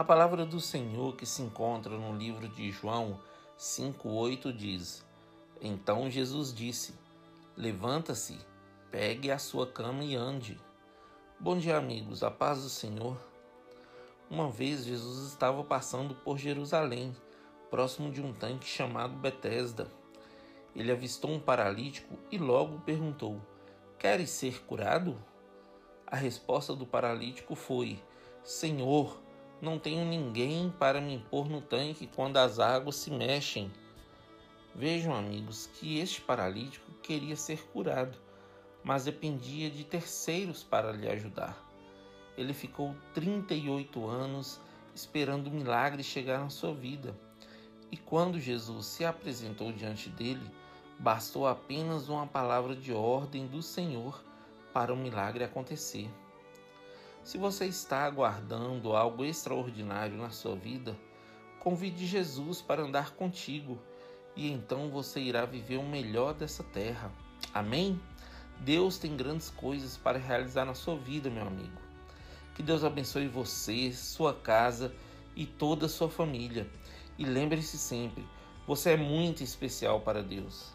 A palavra do Senhor que se encontra no livro de João 5,8 diz: Então Jesus disse: Levanta-se, pegue a sua cama e ande. Bom dia, amigos, a paz do Senhor. Uma vez Jesus estava passando por Jerusalém, próximo de um tanque chamado Betesda. Ele avistou um paralítico e logo perguntou: Queres ser curado? A resposta do paralítico foi: Senhor, não tenho ninguém para me pôr no tanque quando as águas se mexem. Vejam, amigos, que este paralítico queria ser curado, mas dependia de terceiros para lhe ajudar. Ele ficou 38 anos esperando o milagre chegar na sua vida. E quando Jesus se apresentou diante dele, bastou apenas uma palavra de ordem do Senhor para o milagre acontecer. Se você está aguardando algo extraordinário na sua vida, convide Jesus para andar contigo e então você irá viver o melhor dessa terra. Amém? Deus tem grandes coisas para realizar na sua vida, meu amigo. Que Deus abençoe você, sua casa e toda a sua família. E lembre-se sempre, você é muito especial para Deus.